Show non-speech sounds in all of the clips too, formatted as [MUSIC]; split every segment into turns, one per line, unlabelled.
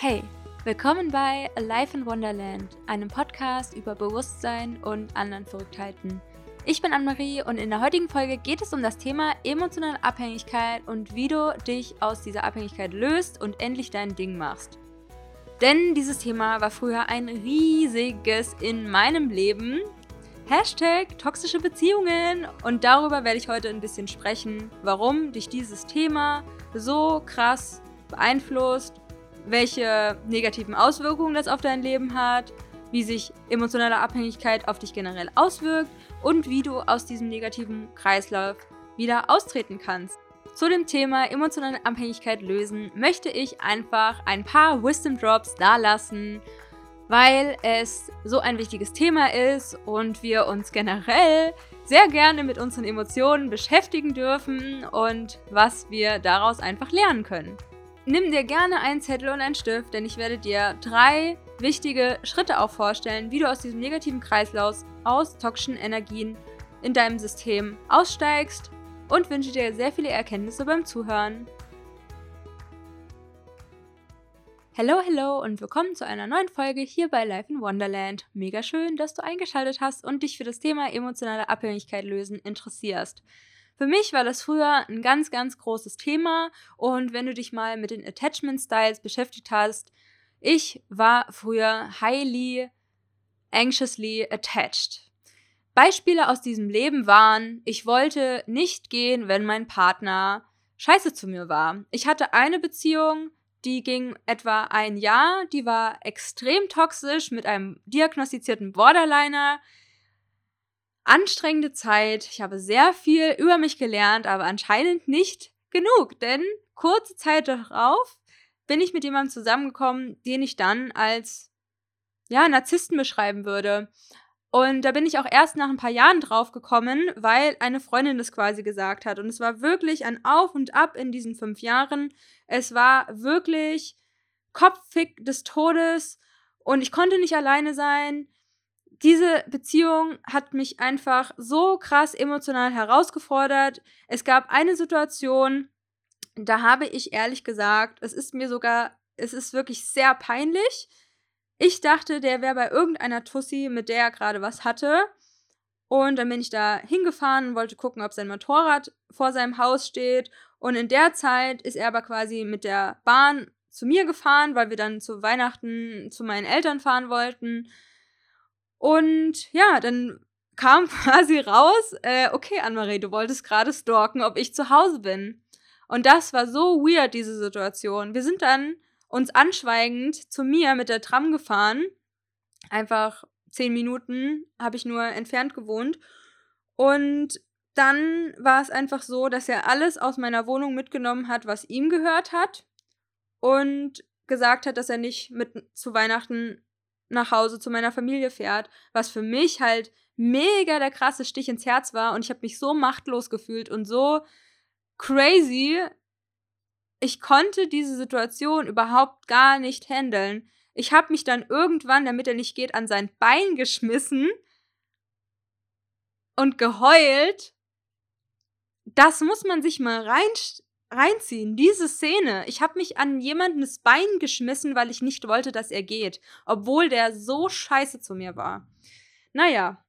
Hey, willkommen bei Life in Wonderland, einem Podcast über Bewusstsein und anderen Verrücktheiten. Ich bin Anne-Marie und in der heutigen Folge geht es um das Thema emotionale Abhängigkeit und wie du dich aus dieser Abhängigkeit löst und endlich dein Ding machst. Denn dieses Thema war früher ein riesiges in meinem Leben. Hashtag toxische Beziehungen. Und darüber werde ich heute ein bisschen sprechen, warum dich dieses Thema so krass beeinflusst welche negativen Auswirkungen das auf dein Leben hat, wie sich emotionale Abhängigkeit auf dich generell auswirkt und wie du aus diesem negativen Kreislauf wieder austreten kannst. Zu dem Thema emotionale Abhängigkeit lösen möchte ich einfach ein paar Wisdom Drops dalassen, weil es so ein wichtiges Thema ist und wir uns generell sehr gerne mit unseren Emotionen beschäftigen dürfen und was wir daraus einfach lernen können. Nimm dir gerne einen Zettel und einen Stift, denn ich werde dir drei wichtige Schritte auch vorstellen, wie du aus diesem negativen Kreislauf aus toxischen Energien in deinem System aussteigst und wünsche dir sehr viele Erkenntnisse beim Zuhören. Hallo, hallo und willkommen zu einer neuen Folge hier bei Life in Wonderland. Mega schön, dass du eingeschaltet hast und dich für das Thema emotionale Abhängigkeit lösen interessierst. Für mich war das früher ein ganz, ganz großes Thema und wenn du dich mal mit den Attachment Styles beschäftigt hast, ich war früher highly anxiously attached. Beispiele aus diesem Leben waren, ich wollte nicht gehen, wenn mein Partner scheiße zu mir war. Ich hatte eine Beziehung, die ging etwa ein Jahr, die war extrem toxisch mit einem diagnostizierten Borderliner anstrengende Zeit. Ich habe sehr viel über mich gelernt, aber anscheinend nicht genug, denn kurze Zeit darauf bin ich mit jemandem zusammengekommen, den ich dann als ja, Narzissten beschreiben würde. Und da bin ich auch erst nach ein paar Jahren drauf gekommen, weil eine Freundin das quasi gesagt hat. Und es war wirklich ein Auf und Ab in diesen fünf Jahren. Es war wirklich Kopffick des Todes und ich konnte nicht alleine sein diese Beziehung hat mich einfach so krass emotional herausgefordert. Es gab eine Situation, da habe ich ehrlich gesagt, es ist mir sogar, es ist wirklich sehr peinlich. Ich dachte, der wäre bei irgendeiner Tussi, mit der er gerade was hatte. Und dann bin ich da hingefahren und wollte gucken, ob sein Motorrad vor seinem Haus steht. Und in der Zeit ist er aber quasi mit der Bahn zu mir gefahren, weil wir dann zu Weihnachten zu meinen Eltern fahren wollten. Und ja, dann kam [LAUGHS] quasi raus, äh, okay, Anne-Marie, du wolltest gerade stalken, ob ich zu Hause bin. Und das war so weird, diese Situation. Wir sind dann uns anschweigend zu mir mit der Tram gefahren. Einfach zehn Minuten habe ich nur entfernt gewohnt. Und dann war es einfach so, dass er alles aus meiner Wohnung mitgenommen hat, was ihm gehört hat. Und gesagt hat, dass er nicht mit zu Weihnachten nach Hause zu meiner Familie fährt, was für mich halt mega der krasse Stich ins Herz war und ich habe mich so machtlos gefühlt und so crazy. Ich konnte diese Situation überhaupt gar nicht handeln. Ich habe mich dann irgendwann, damit er nicht geht, an sein Bein geschmissen und geheult. Das muss man sich mal rein, reinziehen. Diese Szene. Ich habe mich an jemanden das Bein geschmissen, weil ich nicht wollte, dass er geht. Obwohl der so scheiße zu mir war. Naja,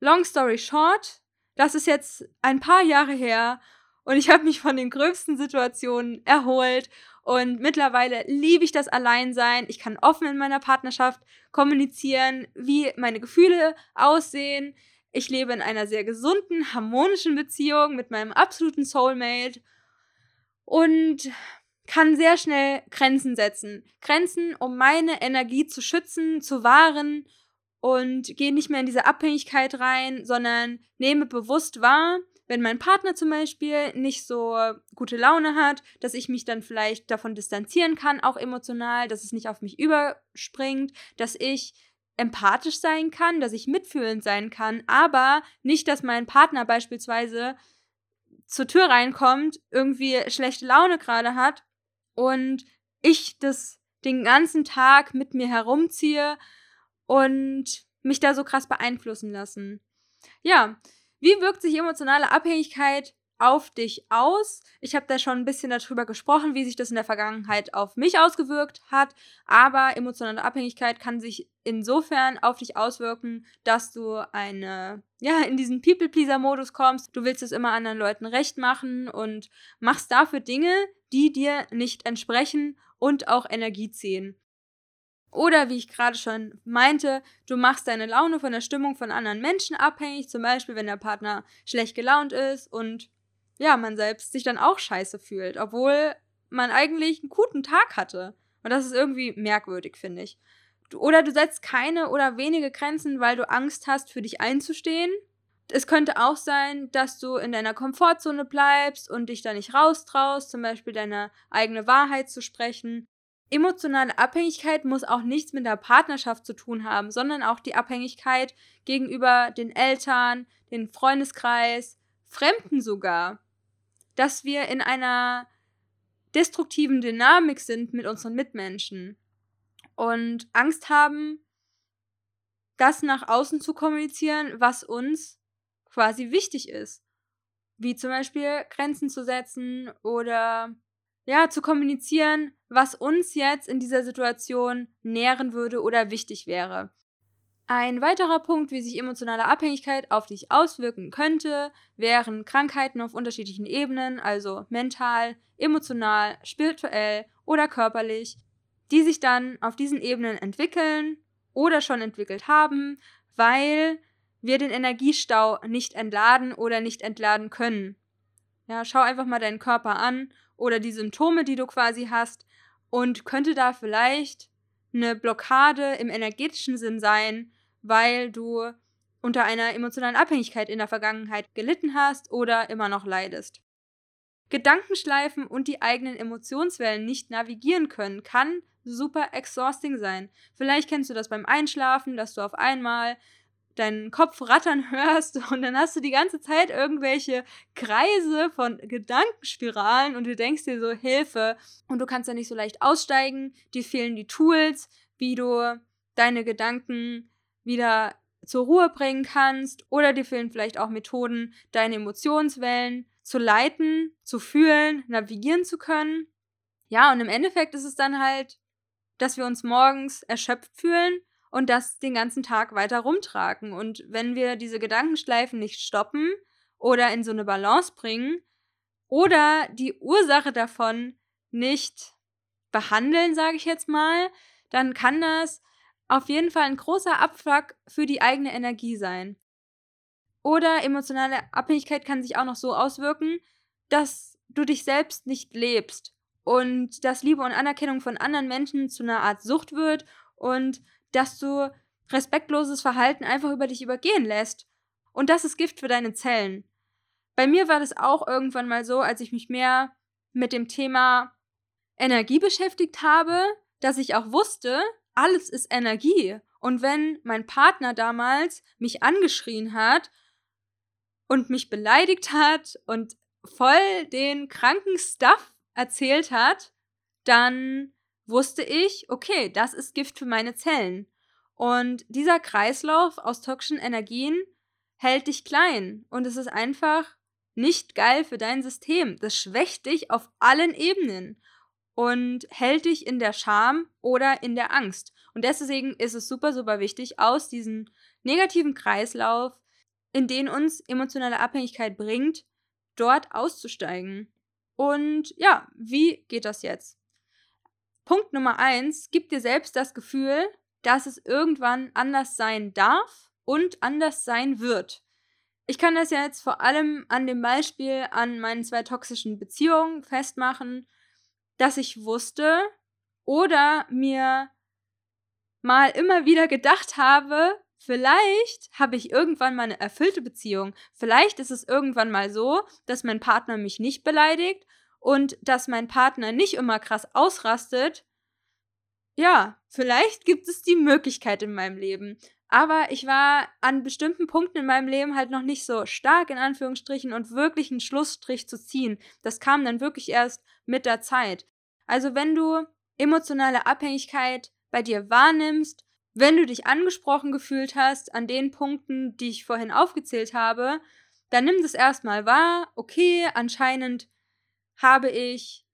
long story short, das ist jetzt ein paar Jahre her und ich habe mich von den gröbsten Situationen erholt und mittlerweile liebe ich das Alleinsein. Ich kann offen in meiner Partnerschaft kommunizieren, wie meine Gefühle aussehen. Ich lebe in einer sehr gesunden, harmonischen Beziehung mit meinem absoluten Soulmate und kann sehr schnell Grenzen setzen. Grenzen, um meine Energie zu schützen, zu wahren und gehe nicht mehr in diese Abhängigkeit rein, sondern nehme bewusst wahr, wenn mein Partner zum Beispiel nicht so gute Laune hat, dass ich mich dann vielleicht davon distanzieren kann, auch emotional, dass es nicht auf mich überspringt, dass ich empathisch sein kann, dass ich mitfühlend sein kann, aber nicht, dass mein Partner beispielsweise zur Tür reinkommt, irgendwie schlechte Laune gerade hat und ich das den ganzen Tag mit mir herumziehe und mich da so krass beeinflussen lassen. Ja, wie wirkt sich emotionale Abhängigkeit auf dich aus. Ich habe da schon ein bisschen darüber gesprochen, wie sich das in der Vergangenheit auf mich ausgewirkt hat. Aber emotionale Abhängigkeit kann sich insofern auf dich auswirken, dass du eine, ja, in diesen People-Pleaser-Modus kommst. Du willst es immer anderen Leuten recht machen und machst dafür Dinge, die dir nicht entsprechen und auch Energie ziehen. Oder wie ich gerade schon meinte, du machst deine Laune von der Stimmung von anderen Menschen abhängig, zum Beispiel wenn der Partner schlecht gelaunt ist und ja, man selbst sich dann auch scheiße fühlt, obwohl man eigentlich einen guten Tag hatte. Und das ist irgendwie merkwürdig, finde ich. Oder du setzt keine oder wenige Grenzen, weil du Angst hast, für dich einzustehen. Es könnte auch sein, dass du in deiner Komfortzone bleibst und dich da nicht raustraust, zum Beispiel deine eigene Wahrheit zu sprechen. Emotionale Abhängigkeit muss auch nichts mit der Partnerschaft zu tun haben, sondern auch die Abhängigkeit gegenüber den Eltern, den Freundeskreis, Fremden sogar dass wir in einer destruktiven Dynamik sind mit unseren Mitmenschen und Angst haben, das nach außen zu kommunizieren, was uns quasi wichtig ist. Wie zum Beispiel Grenzen zu setzen oder ja, zu kommunizieren, was uns jetzt in dieser Situation nähren würde oder wichtig wäre. Ein weiterer Punkt, wie sich emotionale Abhängigkeit auf dich auswirken könnte, wären Krankheiten auf unterschiedlichen Ebenen, also mental, emotional, spirituell oder körperlich, die sich dann auf diesen Ebenen entwickeln oder schon entwickelt haben, weil wir den Energiestau nicht entladen oder nicht entladen können. Ja, schau einfach mal deinen Körper an oder die Symptome, die du quasi hast und könnte da vielleicht eine Blockade im energetischen Sinn sein, weil du unter einer emotionalen Abhängigkeit in der Vergangenheit gelitten hast oder immer noch leidest. Gedankenschleifen und die eigenen Emotionswellen nicht navigieren können, kann super exhausting sein. Vielleicht kennst du das beim Einschlafen, dass du auf einmal deinen Kopf rattern [LAUGHS] hörst und dann hast du die ganze Zeit irgendwelche Kreise von Gedankenspiralen und du denkst dir so Hilfe und du kannst da nicht so leicht aussteigen, dir fehlen die Tools, wie du deine Gedanken wieder zur Ruhe bringen kannst oder dir fehlen vielleicht auch Methoden, deine Emotionswellen zu leiten, zu fühlen, navigieren zu können. Ja, und im Endeffekt ist es dann halt, dass wir uns morgens erschöpft fühlen und das den ganzen Tag weiter rumtragen. Und wenn wir diese Gedankenschleifen nicht stoppen oder in so eine Balance bringen oder die Ursache davon nicht behandeln, sage ich jetzt mal, dann kann das auf jeden Fall ein großer Abfuck für die eigene Energie sein. Oder emotionale Abhängigkeit kann sich auch noch so auswirken, dass du dich selbst nicht lebst und dass Liebe und Anerkennung von anderen Menschen zu einer Art Sucht wird und dass du respektloses Verhalten einfach über dich übergehen lässt. Und das ist Gift für deine Zellen. Bei mir war das auch irgendwann mal so, als ich mich mehr mit dem Thema Energie beschäftigt habe, dass ich auch wusste, alles ist Energie. Und wenn mein Partner damals mich angeschrien hat und mich beleidigt hat und voll den kranken Stuff erzählt hat, dann wusste ich, okay, das ist Gift für meine Zellen. Und dieser Kreislauf aus toxischen Energien hält dich klein und es ist einfach nicht geil für dein System. Das schwächt dich auf allen Ebenen und hält dich in der Scham oder in der Angst. Und deswegen ist es super, super wichtig, aus diesem negativen Kreislauf, in den uns emotionale Abhängigkeit bringt, dort auszusteigen. Und ja, wie geht das jetzt? Punkt Nummer eins, gib dir selbst das Gefühl, dass es irgendwann anders sein darf und anders sein wird. Ich kann das ja jetzt vor allem an dem Beispiel an meinen zwei toxischen Beziehungen festmachen dass ich wusste oder mir mal immer wieder gedacht habe, vielleicht habe ich irgendwann mal eine erfüllte Beziehung. Vielleicht ist es irgendwann mal so, dass mein Partner mich nicht beleidigt und dass mein Partner nicht immer krass ausrastet. Ja, vielleicht gibt es die Möglichkeit in meinem Leben. Aber ich war an bestimmten Punkten in meinem Leben halt noch nicht so stark in Anführungsstrichen und wirklich einen Schlussstrich zu ziehen. Das kam dann wirklich erst mit der Zeit. Also wenn du emotionale Abhängigkeit bei dir wahrnimmst, wenn du dich angesprochen gefühlt hast an den Punkten, die ich vorhin aufgezählt habe, dann nimm das erstmal wahr. Okay, anscheinend habe ich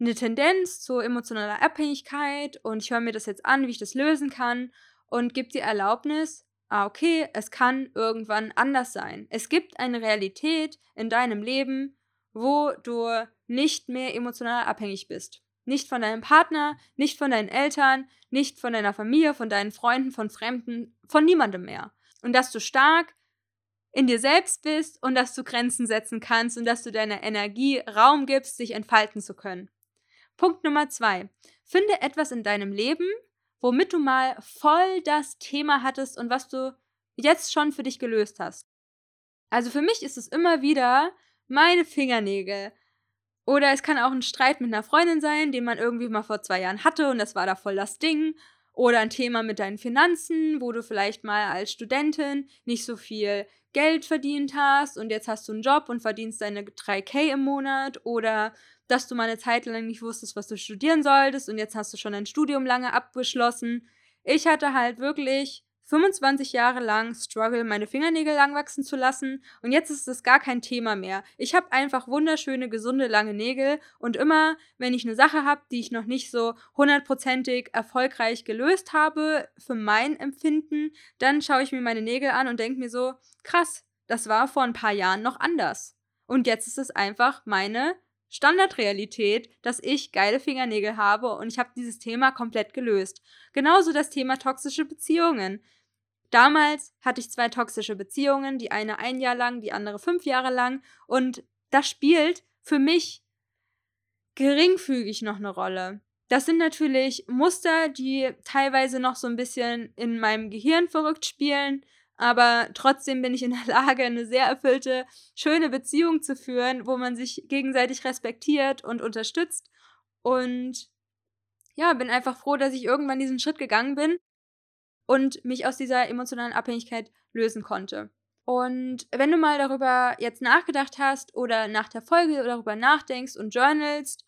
eine Tendenz zu emotionaler Abhängigkeit und ich höre mir das jetzt an, wie ich das lösen kann und gib dir Erlaubnis, ah, okay, es kann irgendwann anders sein. Es gibt eine Realität in deinem Leben, wo du nicht mehr emotional abhängig bist. Nicht von deinem Partner, nicht von deinen Eltern, nicht von deiner Familie, von deinen Freunden, von Fremden, von niemandem mehr. Und dass du stark in dir selbst bist und dass du Grenzen setzen kannst und dass du deiner Energie Raum gibst, sich entfalten zu können. Punkt Nummer zwei. Finde etwas in deinem Leben, womit du mal voll das Thema hattest und was du jetzt schon für dich gelöst hast. Also für mich ist es immer wieder meine Fingernägel. Oder es kann auch ein Streit mit einer Freundin sein, den man irgendwie mal vor zwei Jahren hatte und das war da voll das Ding. Oder ein Thema mit deinen Finanzen, wo du vielleicht mal als Studentin nicht so viel Geld verdient hast und jetzt hast du einen Job und verdienst deine 3K im Monat. Oder dass du mal eine Zeit lang nicht wusstest, was du studieren solltest und jetzt hast du schon dein Studium lange abgeschlossen. Ich hatte halt wirklich 25 Jahre lang struggle, meine Fingernägel lang wachsen zu lassen und jetzt ist es gar kein Thema mehr. Ich habe einfach wunderschöne, gesunde, lange Nägel und immer, wenn ich eine Sache habe, die ich noch nicht so hundertprozentig erfolgreich gelöst habe für mein Empfinden, dann schaue ich mir meine Nägel an und denke mir so, krass, das war vor ein paar Jahren noch anders. Und jetzt ist es einfach meine Standardrealität, dass ich geile Fingernägel habe und ich habe dieses Thema komplett gelöst. Genauso das Thema toxische Beziehungen. Damals hatte ich zwei toxische Beziehungen, die eine ein Jahr lang, die andere fünf Jahre lang. Und das spielt für mich geringfügig noch eine Rolle. Das sind natürlich Muster, die teilweise noch so ein bisschen in meinem Gehirn verrückt spielen, aber trotzdem bin ich in der Lage, eine sehr erfüllte, schöne Beziehung zu führen, wo man sich gegenseitig respektiert und unterstützt. Und ja, bin einfach froh, dass ich irgendwann diesen Schritt gegangen bin und mich aus dieser emotionalen Abhängigkeit lösen konnte. Und wenn du mal darüber jetzt nachgedacht hast oder nach der Folge darüber nachdenkst und journalst,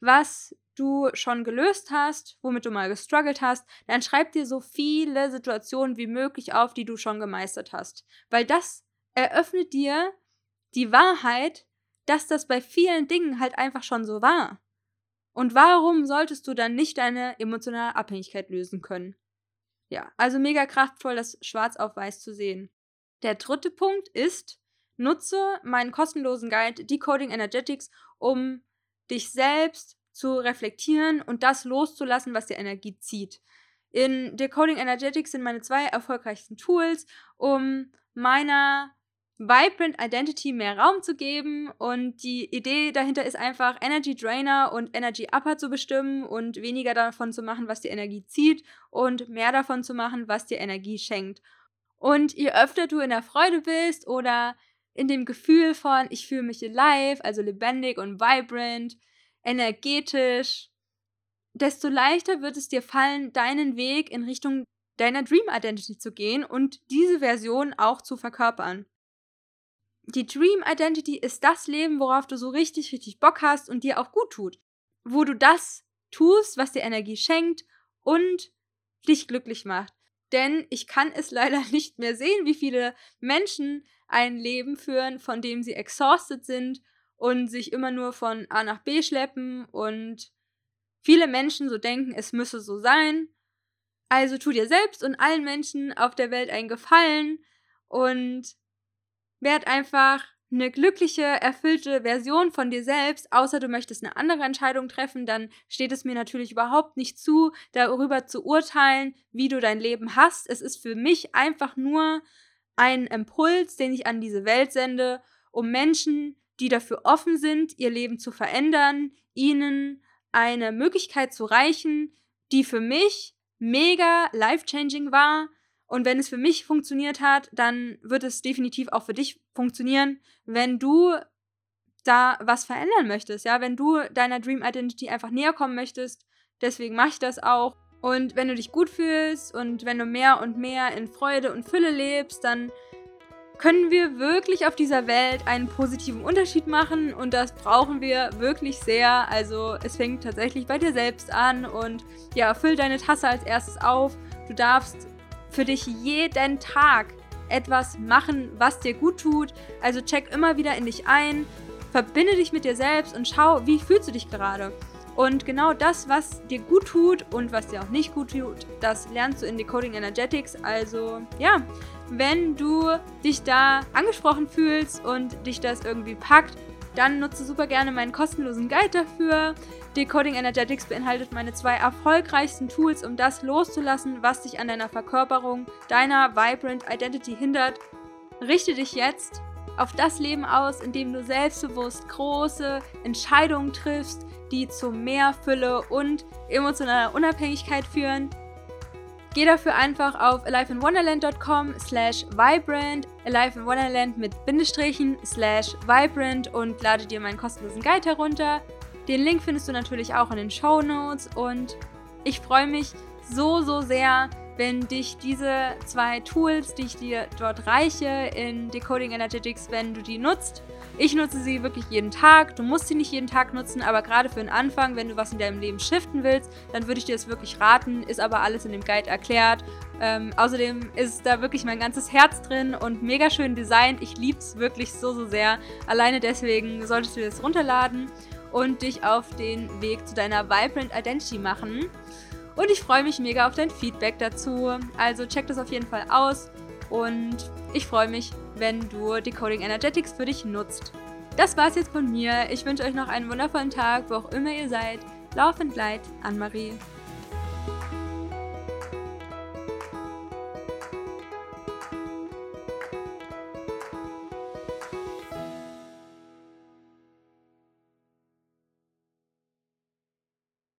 was du schon gelöst hast, womit du mal gestruggelt hast, dann schreib dir so viele Situationen wie möglich auf, die du schon gemeistert hast. Weil das eröffnet dir die Wahrheit, dass das bei vielen Dingen halt einfach schon so war. Und warum solltest du dann nicht deine emotionale Abhängigkeit lösen können? Ja, also mega kraftvoll, das schwarz auf weiß zu sehen. Der dritte Punkt ist, nutze meinen kostenlosen Guide Decoding Energetics, um dich selbst zu reflektieren und das loszulassen, was dir Energie zieht. In Decoding Energetics sind meine zwei erfolgreichsten Tools, um meiner Vibrant Identity mehr Raum zu geben. Und die Idee dahinter ist einfach, Energy Drainer und Energy Upper zu bestimmen und weniger davon zu machen, was dir Energie zieht und mehr davon zu machen, was dir Energie schenkt. Und je öfter du in der Freude bist oder in dem Gefühl von, ich fühle mich alive, also lebendig und vibrant, energetisch, desto leichter wird es dir fallen, deinen Weg in Richtung deiner Dream Identity zu gehen und diese Version auch zu verkörpern die Dream Identity ist das Leben, worauf du so richtig, richtig Bock hast und dir auch gut tut. Wo du das tust, was dir Energie schenkt und dich glücklich macht. Denn ich kann es [LAUGHS] leider nicht mehr sehen, wie viele Menschen ein Leben führen, von dem sie exhausted sind und sich immer nur von A nach B schleppen und viele Menschen so denken, es müsse so sein. Also tu dir selbst und allen Menschen auf der Welt einen Gefallen und werd einfach eine glückliche, erfüllte Version von dir selbst, außer du möchtest eine andere Entscheidung treffen, dann steht es mir natürlich überhaupt nicht zu, darüber zu urteilen, wie du dein Leben hast. Es ist für mich einfach nur ein Impuls, den ich an diese Welt sende, um Menschen, die dafür offen sind, ihr Leben zu verändern, ihnen eine Möglichkeit zu reichen, die für mich mega life-changing war, und wenn es für mich funktioniert hat, dann wird es definitiv auch für dich funktionieren, wenn du da was verändern möchtest, ja, wenn du deiner Dream Identity einfach näher kommen möchtest. Deswegen mache ich das auch. Und wenn du dich gut fühlst und wenn du mehr und mehr in Freude und Fülle lebst, dann können wir wirklich auf dieser Welt einen positiven Unterschied machen und das brauchen wir wirklich sehr. Also es fängt tatsächlich bei dir selbst an und ja, füll deine Tasse als erstes auf. Du darfst für dich jeden Tag etwas machen, was dir gut tut. Also check immer wieder in dich ein, verbinde dich mit dir selbst und schau, wie fühlst du dich gerade. Und genau das, was dir gut tut und was dir auch nicht gut tut, das lernst du in Decoding Energetics. Also ja, wenn du dich da angesprochen fühlst und dich das irgendwie packt, dann nutze super gerne meinen kostenlosen Guide dafür. Decoding Energetics beinhaltet meine zwei erfolgreichsten Tools, um das loszulassen, was dich an deiner Verkörperung deiner Vibrant Identity hindert. Richte dich jetzt auf das Leben aus, in dem du selbstbewusst große Entscheidungen triffst, die zu mehr Fülle und emotionaler Unabhängigkeit führen. Geh dafür einfach auf aliveinwonderland.com slash vibrant, alive in Wonderland mit Bindestrichen slash vibrant und lade dir meinen kostenlosen Guide herunter. Den Link findest du natürlich auch in den Show Notes und ich freue mich so, so sehr, wenn dich diese zwei Tools, die ich dir dort reiche in Decoding Energetics, wenn du die nutzt. Ich nutze sie wirklich jeden Tag. Du musst sie nicht jeden Tag nutzen, aber gerade für den Anfang, wenn du was in deinem Leben shiften willst, dann würde ich dir das wirklich raten. Ist aber alles in dem Guide erklärt. Ähm, außerdem ist da wirklich mein ganzes Herz drin und mega schön designt. Ich liebe es wirklich so, so sehr. Alleine deswegen solltest du das runterladen und dich auf den Weg zu deiner Vibrant Identity machen. Und ich freue mich mega auf dein Feedback dazu. Also check das auf jeden Fall aus. Und ich freue mich, wenn du Decoding Energetics für dich nutzt. Das war's jetzt von mir. Ich wünsche euch noch einen wundervollen Tag, wo auch immer ihr seid. Laufend Light, Anne-Marie.